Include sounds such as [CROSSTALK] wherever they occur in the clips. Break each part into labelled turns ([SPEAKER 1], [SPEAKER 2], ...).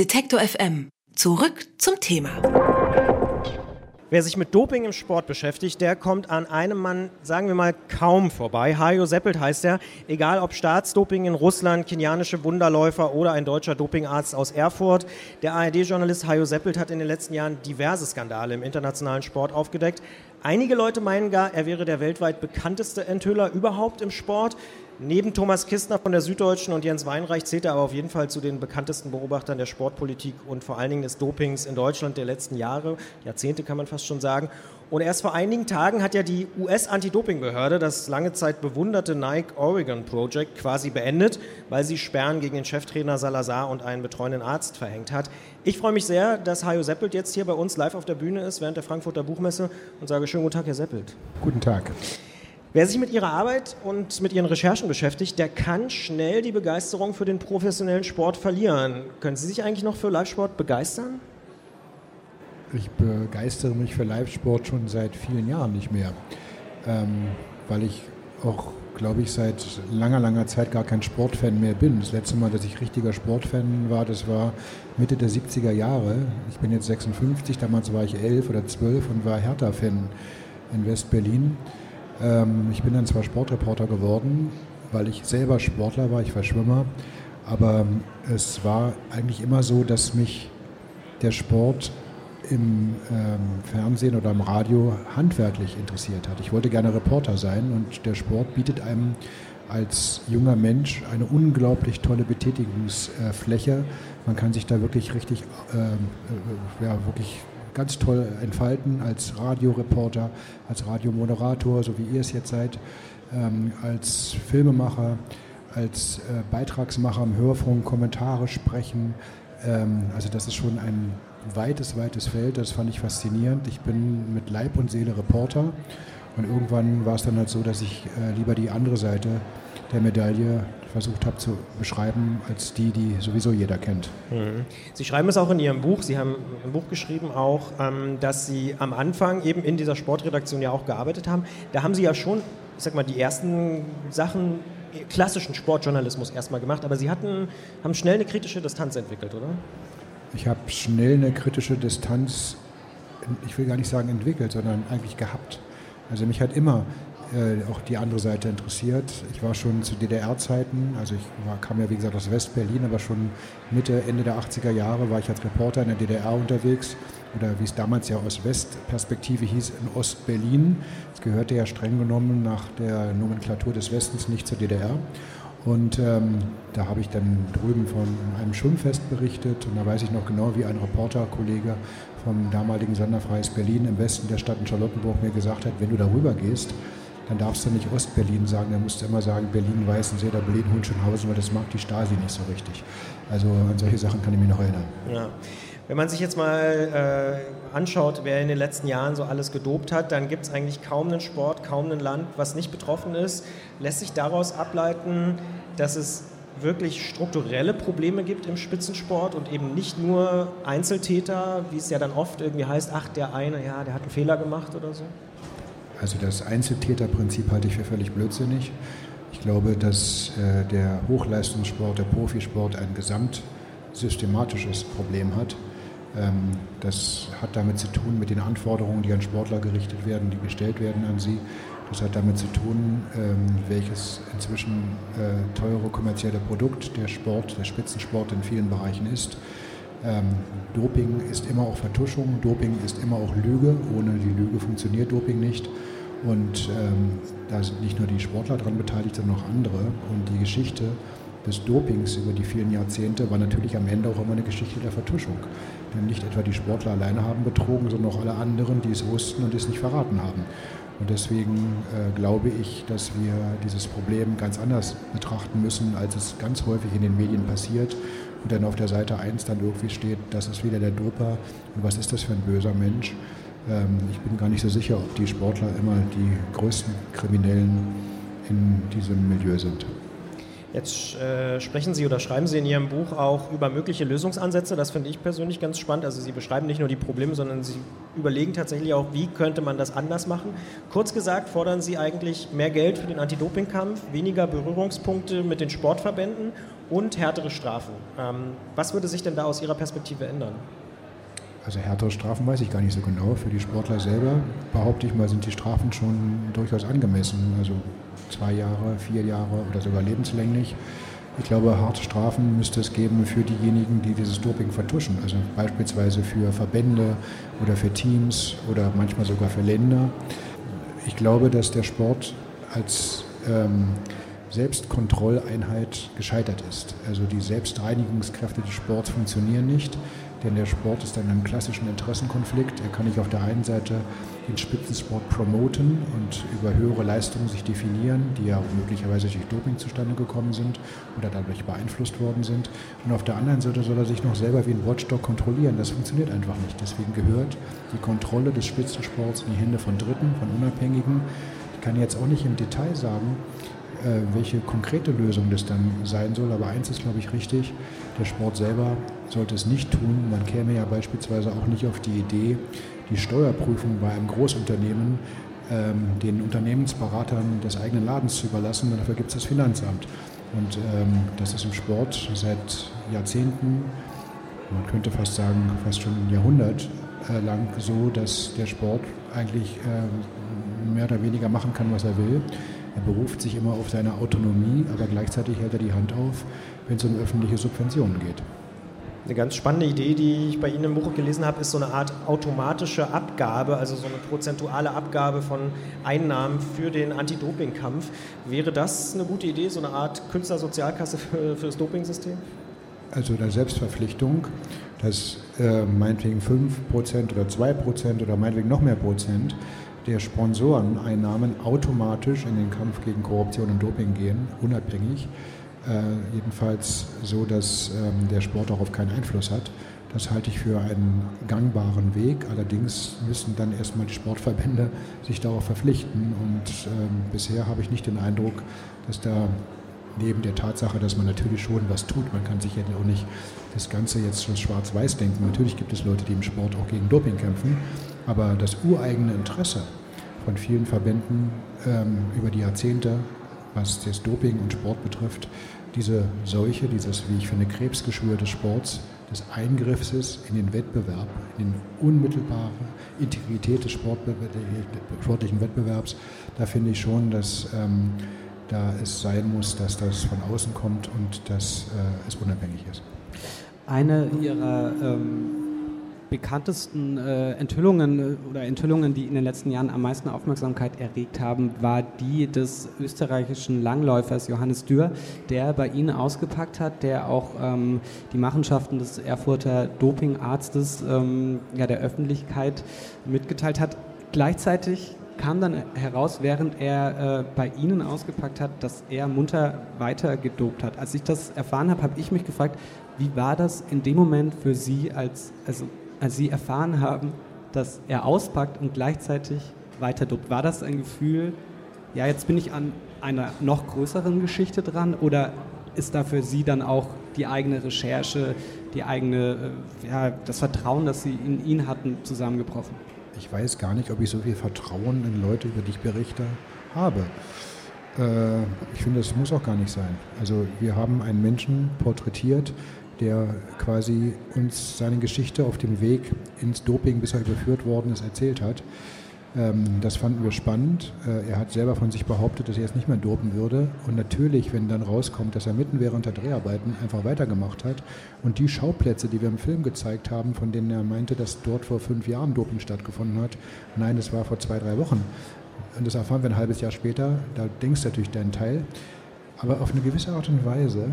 [SPEAKER 1] Detektor FM. Zurück zum Thema.
[SPEAKER 2] Wer sich mit Doping im Sport beschäftigt, der kommt an einem Mann, sagen wir mal, kaum vorbei. Hajo Seppelt heißt er. Egal ob Staatsdoping in Russland, kenianische Wunderläufer oder ein deutscher Dopingarzt aus Erfurt. Der ARD-Journalist Hajo Seppelt hat in den letzten Jahren diverse Skandale im internationalen Sport aufgedeckt. Einige Leute meinen gar, er wäre der weltweit bekannteste Enthüller überhaupt im Sport. Neben Thomas Kistner von der Süddeutschen und Jens Weinreich zählt er aber auf jeden Fall zu den bekanntesten Beobachtern der Sportpolitik und vor allen Dingen des Dopings in Deutschland der letzten Jahre, Jahrzehnte kann man fast schon sagen. Und erst vor einigen Tagen hat ja die US-Anti-Doping-Behörde das lange Zeit bewunderte Nike Oregon Project quasi beendet, weil sie Sperren gegen den Cheftrainer Salazar und einen betreuenden Arzt verhängt hat. Ich freue mich sehr, dass Hajo Seppelt jetzt hier bei uns live auf der Bühne ist während der Frankfurter Buchmesse und sage schönen guten Tag, Herr Seppelt.
[SPEAKER 3] Guten Tag.
[SPEAKER 2] Wer sich mit ihrer Arbeit und mit ihren Recherchen beschäftigt, der kann schnell die Begeisterung für den professionellen Sport verlieren. Können Sie sich eigentlich noch für Live-Sport begeistern?
[SPEAKER 3] Ich begeistere mich für Live-Sport schon seit vielen Jahren nicht mehr, ähm, weil ich auch, glaube ich, seit langer, langer Zeit gar kein Sportfan mehr bin. Das letzte Mal, dass ich richtiger Sportfan war, das war Mitte der 70er Jahre. Ich bin jetzt 56, damals war ich 11 oder 12 und war Hertha-Fan in West-Berlin. Ähm, ich bin dann zwar Sportreporter geworden, weil ich selber Sportler war, ich war Schwimmer, aber es war eigentlich immer so, dass mich der Sport im ähm, Fernsehen oder im Radio handwerklich interessiert hat. Ich wollte gerne Reporter sein und der Sport bietet einem als junger Mensch eine unglaublich tolle Betätigungsfläche. Man kann sich da wirklich richtig, ähm, äh, ja, wirklich ganz toll entfalten als Radioreporter, als Radiomoderator, so wie ihr es jetzt seid, ähm, als Filmemacher, als äh, Beitragsmacher im Hörfunk, Kommentare sprechen. Ähm, also das ist schon ein weites, weites Feld, das fand ich faszinierend. Ich bin mit Leib und Seele Reporter und irgendwann war es dann halt so, dass ich äh, lieber die andere Seite der Medaille versucht habe zu beschreiben, als die, die sowieso jeder kennt.
[SPEAKER 2] Mhm. Sie schreiben es auch in Ihrem Buch, Sie haben im Buch geschrieben auch, ähm, dass Sie am Anfang eben in dieser Sportredaktion ja auch gearbeitet haben. Da haben Sie ja schon, ich sag mal, die ersten Sachen klassischen Sportjournalismus erstmal gemacht, aber Sie hatten, haben schnell eine kritische Distanz entwickelt, oder?
[SPEAKER 3] Ich habe schnell eine kritische Distanz, ich will gar nicht sagen entwickelt, sondern eigentlich gehabt. Also mich hat immer äh, auch die andere Seite interessiert. Ich war schon zu DDR-Zeiten, also ich war, kam ja wie gesagt aus West-Berlin, aber schon Mitte, Ende der 80er Jahre war ich als Reporter in der DDR unterwegs oder wie es damals ja aus Westperspektive hieß, in Ost-Berlin. Es gehörte ja streng genommen nach der Nomenklatur des Westens nicht zur DDR. Und ähm, da habe ich dann drüben von einem Schwimmfest berichtet und da weiß ich noch genau, wie ein Reporterkollege vom damaligen Senderfreies Berlin im Westen der Stadt in Charlottenburg mir gesagt hat, wenn du darüber gehst, dann darfst du nicht Ostberlin sagen, dann musst du immer sagen Berlin-Weißensee oder Berlin-Hohenschönhausen, weil das mag die Stasi nicht so richtig. Also an solche Sachen kann ich mich noch erinnern.
[SPEAKER 2] Ja. Wenn man sich jetzt mal äh, anschaut, wer in den letzten Jahren so alles gedopt hat, dann gibt es eigentlich kaum einen Sport, kaum ein Land, was nicht betroffen ist. Lässt sich daraus ableiten, dass es wirklich strukturelle Probleme gibt im Spitzensport und eben nicht nur Einzeltäter, wie es ja dann oft irgendwie heißt, ach, der eine, ja, der hat einen Fehler gemacht oder so?
[SPEAKER 3] Also das Einzeltäterprinzip halte ich für völlig blödsinnig. Ich glaube, dass äh, der Hochleistungssport, der Profisport ein gesamtsystematisches Problem hat. Ähm, das hat damit zu tun mit den Anforderungen, die an Sportler gerichtet werden, die gestellt werden an sie. Das hat damit zu tun, ähm, welches inzwischen äh, teure kommerzielle Produkt der Sport, der Spitzensport in vielen Bereichen ist. Ähm, Doping ist immer auch Vertuschung, Doping ist immer auch Lüge. Ohne die Lüge funktioniert Doping nicht. Und ähm, da sind nicht nur die Sportler daran beteiligt, sondern auch andere. Und die Geschichte des Dopings über die vielen Jahrzehnte war natürlich am Ende auch immer eine Geschichte der Vertuschung. Denn nicht etwa die Sportler alleine haben betrogen, sondern auch alle anderen, die es wussten und es nicht verraten haben. Und deswegen äh, glaube ich, dass wir dieses Problem ganz anders betrachten müssen, als es ganz häufig in den Medien passiert und dann auf der Seite 1 dann irgendwie steht, das ist wieder der Doper und was ist das für ein böser Mensch. Ähm, ich bin gar nicht so sicher, ob die Sportler immer die größten Kriminellen in diesem Milieu sind.
[SPEAKER 2] Jetzt äh, sprechen Sie oder schreiben Sie in Ihrem Buch auch über mögliche Lösungsansätze. Das finde ich persönlich ganz spannend. Also Sie beschreiben nicht nur die Probleme, sondern Sie überlegen tatsächlich auch, wie könnte man das anders machen. Kurz gesagt fordern Sie eigentlich mehr Geld für den Anti-Doping-Kampf, weniger Berührungspunkte mit den Sportverbänden und härtere Strafen. Ähm, was würde sich denn da aus Ihrer Perspektive ändern?
[SPEAKER 3] Also härtere Strafen weiß ich gar nicht so genau. Für die Sportler selber behaupte ich mal, sind die Strafen schon durchaus angemessen. Also zwei Jahre, vier Jahre oder sogar lebenslänglich. Ich glaube, harte Strafen müsste es geben für diejenigen, die dieses Doping vertuschen. Also beispielsweise für Verbände oder für Teams oder manchmal sogar für Länder. Ich glaube, dass der Sport als ähm, Selbstkontrolleinheit gescheitert ist. Also die Selbstreinigungskräfte des Sports funktionieren nicht. Denn der Sport ist in einem klassischen Interessenkonflikt. Er kann nicht auf der einen Seite den Spitzensport promoten und über höhere Leistungen sich definieren, die ja möglicherweise durch Doping zustande gekommen sind oder dadurch beeinflusst worden sind. Und auf der anderen Seite soll er sich noch selber wie ein Watchdog kontrollieren. Das funktioniert einfach nicht. Deswegen gehört die Kontrolle des Spitzensports in die Hände von Dritten, von Unabhängigen. Ich kann jetzt auch nicht im Detail sagen, äh, welche konkrete Lösung das dann sein soll. Aber eins ist, glaube ich, richtig, der Sport selber sollte es nicht tun. Man käme ja beispielsweise auch nicht auf die Idee, die Steuerprüfung bei einem Großunternehmen ähm, den Unternehmensberatern des eigenen Ladens zu überlassen. Dafür gibt es das Finanzamt. Und ähm, das ist im Sport seit Jahrzehnten, man könnte fast sagen, fast schon ein Jahrhundert äh, lang so, dass der Sport eigentlich äh, mehr oder weniger machen kann, was er will. Er beruft sich immer auf seine Autonomie, aber gleichzeitig hält er die Hand auf, wenn es um öffentliche Subventionen geht.
[SPEAKER 2] Eine ganz spannende Idee, die ich bei Ihnen im Buch gelesen habe, ist so eine Art automatische Abgabe, also so eine prozentuale Abgabe von Einnahmen für den Anti-Doping-Kampf. Wäre das eine gute Idee, so eine Art Künstlersozialkasse für, für das Dopingsystem?
[SPEAKER 3] Also eine Selbstverpflichtung, dass äh, meinetwegen 5% oder 2% oder meinetwegen noch mehr Prozent der Sponsoreneinnahmen automatisch in den Kampf gegen Korruption und Doping gehen, unabhängig. Äh, jedenfalls so, dass ähm, der Sport darauf keinen Einfluss hat. Das halte ich für einen gangbaren Weg. Allerdings müssen dann erstmal die Sportverbände sich darauf verpflichten. Und ähm, bisher habe ich nicht den Eindruck, dass da neben der Tatsache, dass man natürlich schon was tut, man kann sich ja auch nicht das Ganze jetzt schwarz-weiß denken. Natürlich gibt es Leute, die im Sport auch gegen Doping kämpfen. Aber das ureigene Interesse von vielen Verbänden ähm, über die Jahrzehnte, was das Doping und Sport betrifft, diese Seuche, dieses, wie ich finde, Krebsgeschwür des Sports, des Eingriffs in den Wettbewerb, in die unmittelbare Integrität des sportlichen Wettbewerbs, da finde ich schon, dass ähm, da es sein muss, dass das von außen kommt und dass äh, es unabhängig ist.
[SPEAKER 4] Eine Ihrer ähm bekanntesten äh, Enthüllungen äh, oder Enthüllungen, die in den letzten Jahren am meisten Aufmerksamkeit erregt haben, war die des österreichischen Langläufers Johannes Dürr, der bei Ihnen ausgepackt hat, der auch ähm, die Machenschaften des Erfurter Dopingarztes ähm, ja, der Öffentlichkeit mitgeteilt hat. Gleichzeitig kam dann heraus, während er äh, bei Ihnen ausgepackt hat, dass er munter weiter gedopt hat. Als ich das erfahren habe, habe ich mich gefragt, wie war das in dem Moment für Sie als, also als Sie erfahren haben, dass er auspackt und gleichzeitig weiter dopt? War das ein Gefühl, ja, jetzt bin ich an einer noch größeren Geschichte dran oder ist da für Sie dann auch die eigene Recherche, die eigene, äh, ja, das Vertrauen, das Sie in ihn hatten, zusammengebrochen?
[SPEAKER 3] Ich weiß gar nicht, ob ich so viel Vertrauen in Leute, über die ich berichte, habe. Äh, ich finde, das muss auch gar nicht sein. Also wir haben einen Menschen porträtiert, der quasi uns seine Geschichte auf dem Weg ins Doping, bis er überführt worden ist, erzählt hat. Ähm, das fanden wir spannend. Äh, er hat selber von sich behauptet, dass er jetzt nicht mehr dopen würde. Und natürlich, wenn dann rauskommt, dass er mitten während der Dreharbeiten einfach weitergemacht hat und die Schauplätze, die wir im Film gezeigt haben, von denen er meinte, dass dort vor fünf Jahren Doping stattgefunden hat, nein, das war vor zwei, drei Wochen. Und das erfahren wir ein halbes Jahr später. Da denkst du natürlich deinen Teil. Aber auf eine gewisse Art und Weise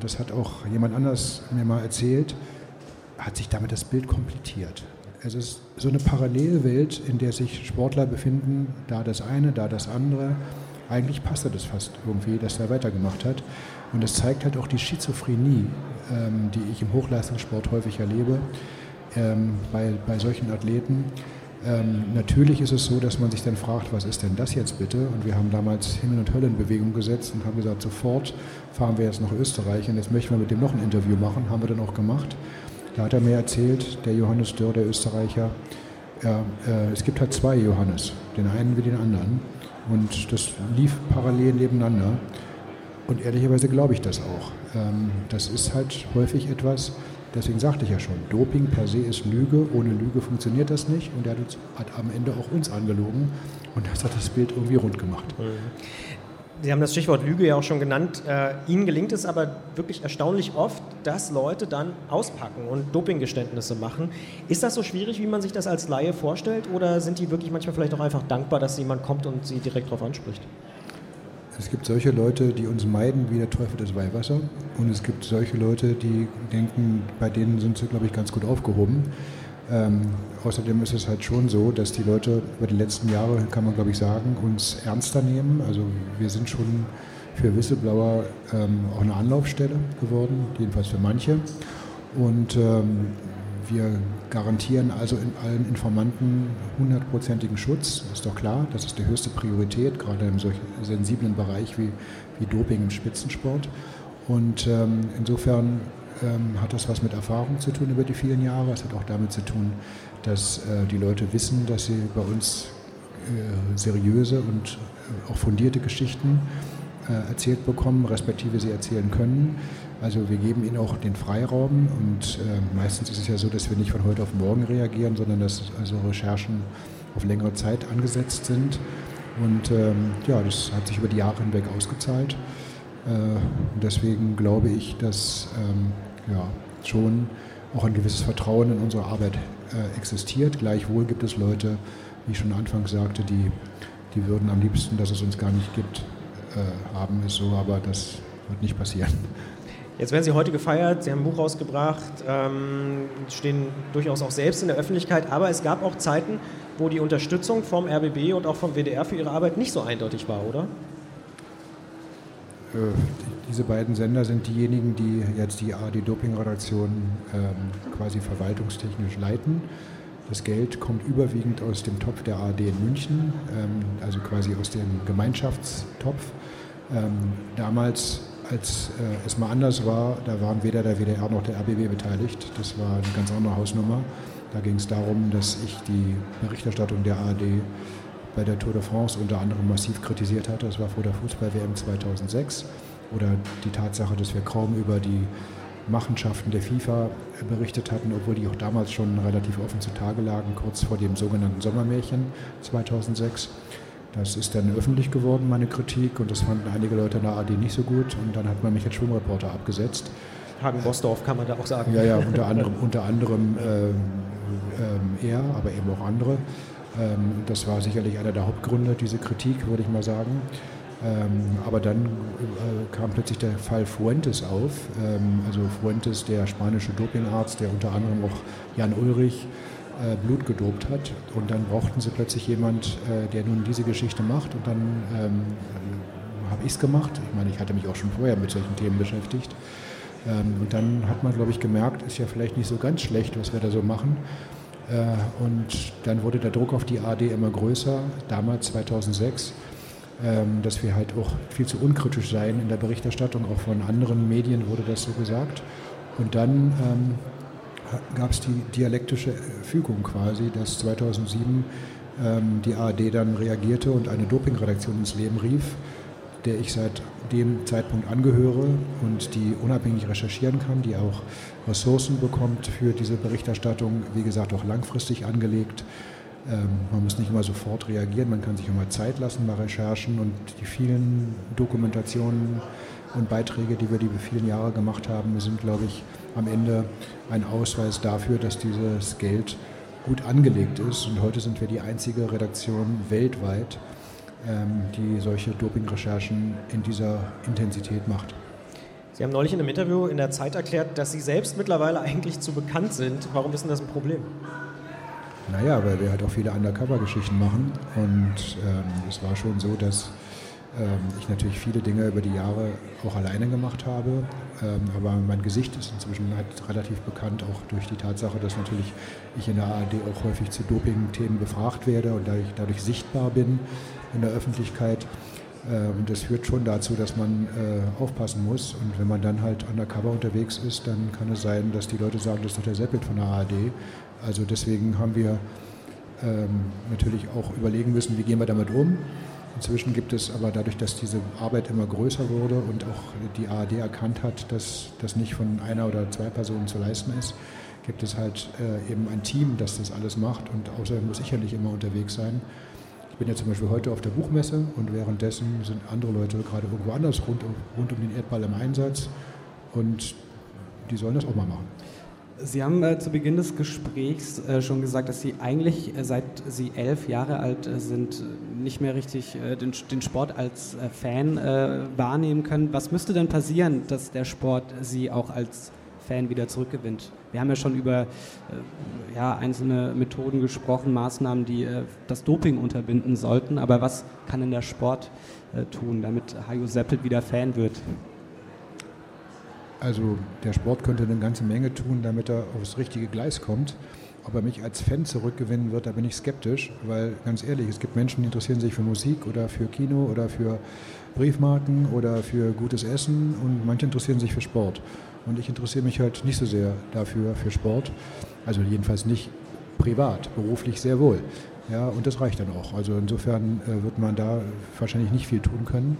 [SPEAKER 3] das hat auch jemand anders mir mal erzählt, hat sich damit das Bild komplettiert. Es ist so eine Parallelwelt, in der sich Sportler befinden, da das eine, da das andere. Eigentlich passte das fast irgendwie, dass er weitergemacht hat. Und es zeigt halt auch die Schizophrenie, ähm, die ich im Hochleistungssport häufig erlebe, ähm, bei, bei solchen Athleten ähm, natürlich ist es so, dass man sich dann fragt, was ist denn das jetzt bitte? Und wir haben damals Himmel und Hölle in Bewegung gesetzt und haben gesagt, sofort fahren wir jetzt nach Österreich und jetzt möchten wir mit dem noch ein Interview machen. Haben wir dann auch gemacht. Da hat er mir erzählt, der Johannes Dörr, der Österreicher, ja, äh, es gibt halt zwei Johannes, den einen wie den anderen. Und das lief parallel nebeneinander. Und ehrlicherweise glaube ich das auch. Ähm, das ist halt häufig etwas, deswegen sagte ich ja schon, Doping per se ist Lüge, ohne Lüge funktioniert das nicht und er hat am Ende auch uns angelogen und das hat das Bild irgendwie rund gemacht. Mhm.
[SPEAKER 2] Sie haben das Stichwort Lüge ja auch schon genannt. Äh, Ihnen gelingt es aber wirklich erstaunlich oft, dass Leute dann auspacken und Dopinggeständnisse machen. Ist das so schwierig, wie man sich das als Laie vorstellt? Oder sind die wirklich manchmal vielleicht auch einfach dankbar, dass jemand kommt und sie direkt darauf anspricht?
[SPEAKER 3] Es gibt solche Leute, die uns meiden wie der Teufel das Weihwasser. Und es gibt solche Leute, die denken, bei denen sind sie, glaube ich, ganz gut aufgehoben. Ähm, außerdem ist es halt schon so, dass die Leute über die letzten Jahre, kann man glaube ich sagen, uns ernster nehmen. Also wir sind schon für Whistleblower ähm, auch eine Anlaufstelle geworden, jedenfalls für manche. Und ähm, wir garantieren also in allen Informanten hundertprozentigen Schutz, ist doch klar. Das ist die höchste Priorität, gerade in solch sensiblen Bereich wie, wie Doping im Spitzensport. Und ähm, insofern ähm, hat das was mit Erfahrung zu tun über die vielen Jahre. Es hat auch damit zu tun, dass äh, die Leute wissen, dass sie bei uns äh, seriöse und äh, auch fundierte Geschichten äh, erzählt bekommen, respektive sie erzählen können. Also wir geben ihnen auch den Freiraum und äh, meistens ist es ja so, dass wir nicht von heute auf morgen reagieren, sondern dass also Recherchen auf längere Zeit angesetzt sind. Und ähm, ja, das hat sich über die Jahre hinweg ausgezahlt. Äh, deswegen glaube ich, dass ähm, ja, schon auch ein gewisses Vertrauen in unsere Arbeit äh, existiert. Gleichwohl gibt es Leute, wie ich schon anfangs sagte, die, die würden am liebsten, dass es uns gar nicht gibt, äh, haben es so, aber das wird nicht passieren.
[SPEAKER 2] Jetzt werden Sie heute gefeiert, Sie haben ein Buch rausgebracht, ähm, stehen durchaus auch selbst in der Öffentlichkeit, aber es gab auch Zeiten, wo die Unterstützung vom RBB und auch vom WDR für Ihre Arbeit nicht so eindeutig war, oder?
[SPEAKER 3] Äh, diese beiden Sender sind diejenigen, die jetzt die AD-Doping-Redaktion ähm, quasi verwaltungstechnisch leiten. Das Geld kommt überwiegend aus dem Topf der ARD in München, ähm, also quasi aus dem Gemeinschaftstopf. Ähm, damals, als äh, es mal anders war, da waren weder der WDR noch der RBB beteiligt. Das war eine ganz andere Hausnummer. Da ging es darum, dass ich die Berichterstattung der ARD bei der Tour de France unter anderem massiv kritisiert hatte. Das war vor der Fußball-WM 2006. Oder die Tatsache, dass wir kaum über die Machenschaften der FIFA berichtet hatten, obwohl die auch damals schon relativ offen zutage lagen, kurz vor dem sogenannten Sommermärchen 2006. Das ist dann öffentlich geworden, meine Kritik, und das fanden einige Leute in der AD nicht so gut. Und dann hat man mich als Schwimmreporter abgesetzt.
[SPEAKER 2] Hagen-Bosdorf kann man da auch sagen.
[SPEAKER 3] Ja, ja, unter [LAUGHS] anderem, unter anderem ähm, ähm, er, aber eben auch andere. Ähm, das war sicherlich einer der Hauptgründe, diese Kritik, würde ich mal sagen. Ähm, aber dann äh, kam plötzlich der Fall Fuentes auf. Ähm, also Fuentes, der spanische Dopingarzt, der unter anderem auch Jan Ulrich äh, Blut gedopt hat. Und dann brauchten sie plötzlich jemand, äh, der nun diese Geschichte macht. Und dann ähm, habe ich es gemacht. Ich meine, ich hatte mich auch schon vorher mit solchen Themen beschäftigt. Ähm, und dann hat man, glaube ich, gemerkt, ist ja vielleicht nicht so ganz schlecht, was wir da so machen. Äh, und dann wurde der Druck auf die AD immer größer, damals 2006, ähm, dass wir halt auch viel zu unkritisch seien in der Berichterstattung, auch von anderen Medien wurde das so gesagt. Und dann ähm, gab es die dialektische Fügung quasi, dass 2007 ähm, die ARD dann reagierte und eine Dopingredaktion ins Leben rief, der ich seit dem Zeitpunkt angehöre und die unabhängig recherchieren kann, die auch Ressourcen bekommt für diese Berichterstattung, wie gesagt auch langfristig angelegt. Ähm, man muss nicht immer sofort reagieren, man kann sich immer Zeit lassen bei Recherchen und die vielen Dokumentationen und Beiträge, die wir die vielen Jahre gemacht haben, sind, glaube ich, am Ende ein Ausweis dafür, dass dieses Geld gut angelegt ist. Und heute sind wir die einzige Redaktion weltweit, ähm, die solche Dopingrecherchen in dieser Intensität macht.
[SPEAKER 2] Sie haben neulich in einem Interview in der Zeit erklärt, dass Sie selbst mittlerweile eigentlich zu bekannt sind. Warum ist denn das ein Problem?
[SPEAKER 3] Naja, weil wir halt auch viele Undercover-Geschichten machen. Und ähm, es war schon so, dass ich natürlich viele Dinge über die Jahre auch alleine gemacht habe. Ähm, aber mein Gesicht ist inzwischen halt relativ bekannt, auch durch die Tatsache, dass natürlich ich in der ARD auch häufig zu Doping-Themen befragt werde und dadurch, dadurch sichtbar bin in der Öffentlichkeit. Äh, und das führt schon dazu, dass man äh, aufpassen muss. Und wenn man dann halt undercover unterwegs ist, dann kann es sein, dass die Leute sagen, das ist doch der Seppelt von der ARD. Also deswegen haben wir ähm, natürlich auch überlegen müssen, wie gehen wir damit um. Inzwischen gibt es aber dadurch, dass diese Arbeit immer größer wurde und auch die ARD erkannt hat, dass das nicht von einer oder zwei Personen zu leisten ist, gibt es halt äh, eben ein Team, das das alles macht und außerdem muss ich ja nicht immer unterwegs sein. Ich bin ja zum Beispiel heute auf der Buchmesse und währenddessen sind andere Leute gerade irgendwo anders rund rund um den Erdball im Einsatz und die sollen das auch mal machen.
[SPEAKER 4] Sie haben äh, zu Beginn des Gesprächs äh, schon gesagt, dass Sie eigentlich, äh, seit Sie elf Jahre alt äh, sind, nicht mehr richtig äh, den, den, Sport als äh, Fan wahrnehmen können. Was müsste denn passieren, dass der Sport Sie auch als Fan wieder zurückgewinnt? Wir haben ja schon über ja, einzelne Methoden gesprochen, Maßnahmen, die das Doping unterbinden sollten. Aber was kann denn der Sport tun, damit Hajo Seppelt wieder Fan wird?
[SPEAKER 3] Also der Sport könnte eine ganze Menge tun, damit er aufs richtige Gleis kommt. Ob er mich als Fan zurückgewinnen wird, da bin ich skeptisch, weil ganz ehrlich, es gibt Menschen, die interessieren sich für Musik oder für Kino oder für Briefmarken oder für gutes Essen und manche interessieren sich für Sport. Und ich interessiere mich halt nicht so sehr dafür, für Sport. Also jedenfalls nicht privat, beruflich sehr wohl. Ja, und das reicht dann auch. Also insofern äh, wird man da wahrscheinlich nicht viel tun können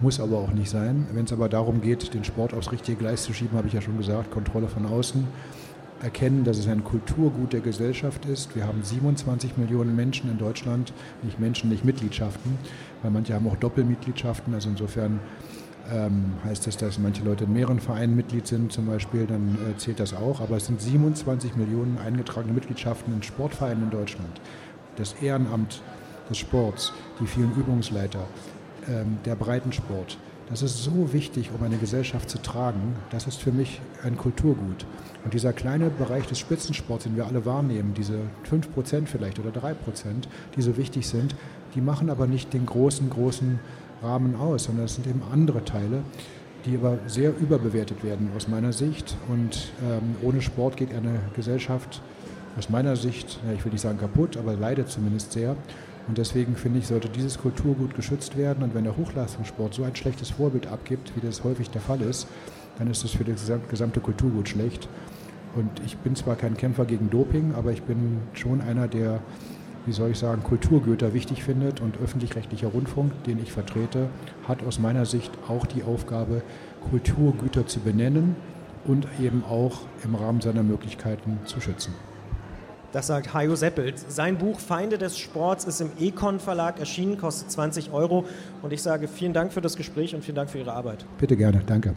[SPEAKER 3] muss aber auch nicht sein. Wenn es aber darum geht, den Sport aufs richtige Gleis zu schieben, habe ich ja schon gesagt, Kontrolle von außen, erkennen, dass es ein Kulturgut der Gesellschaft ist. Wir haben 27 Millionen Menschen in Deutschland, nicht Menschen, nicht Mitgliedschaften, weil manche haben auch Doppelmitgliedschaften. Also insofern ähm, heißt das, dass manche Leute in mehreren Vereinen Mitglied sind zum Beispiel, dann äh, zählt das auch. Aber es sind 27 Millionen eingetragene Mitgliedschaften in Sportvereinen in Deutschland. Das Ehrenamt des Sports, die vielen Übungsleiter, der Breitensport. Das ist so wichtig, um eine Gesellschaft zu tragen. Das ist für mich ein Kulturgut. Und dieser kleine Bereich des Spitzensports, den wir alle wahrnehmen, diese 5% vielleicht oder 3%, die so wichtig sind, die machen aber nicht den großen, großen Rahmen aus, sondern es sind eben andere Teile, die aber sehr überbewertet werden aus meiner Sicht. Und ähm, ohne Sport geht eine Gesellschaft aus meiner Sicht, ich will nicht sagen kaputt, aber leidet zumindest sehr. Und deswegen finde ich, sollte dieses Kulturgut geschützt werden. Und wenn der Hochleistungssport so ein schlechtes Vorbild abgibt, wie das häufig der Fall ist, dann ist das für das gesamte Kulturgut schlecht. Und ich bin zwar kein Kämpfer gegen Doping, aber ich bin schon einer, der, wie soll ich sagen, Kulturgüter wichtig findet. Und öffentlich-rechtlicher Rundfunk, den ich vertrete, hat aus meiner Sicht auch die Aufgabe, Kulturgüter zu benennen und eben auch im Rahmen seiner Möglichkeiten zu schützen.
[SPEAKER 2] Das sagt Hajo Seppelt. Sein Buch Feinde des Sports ist im Econ Verlag erschienen, kostet 20 Euro. Und ich sage vielen Dank für das Gespräch und vielen Dank für Ihre Arbeit.
[SPEAKER 3] Bitte gerne, danke.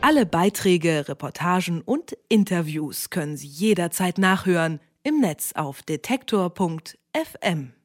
[SPEAKER 1] Alle Beiträge, Reportagen und Interviews können Sie jederzeit nachhören im Netz auf detektor.fm.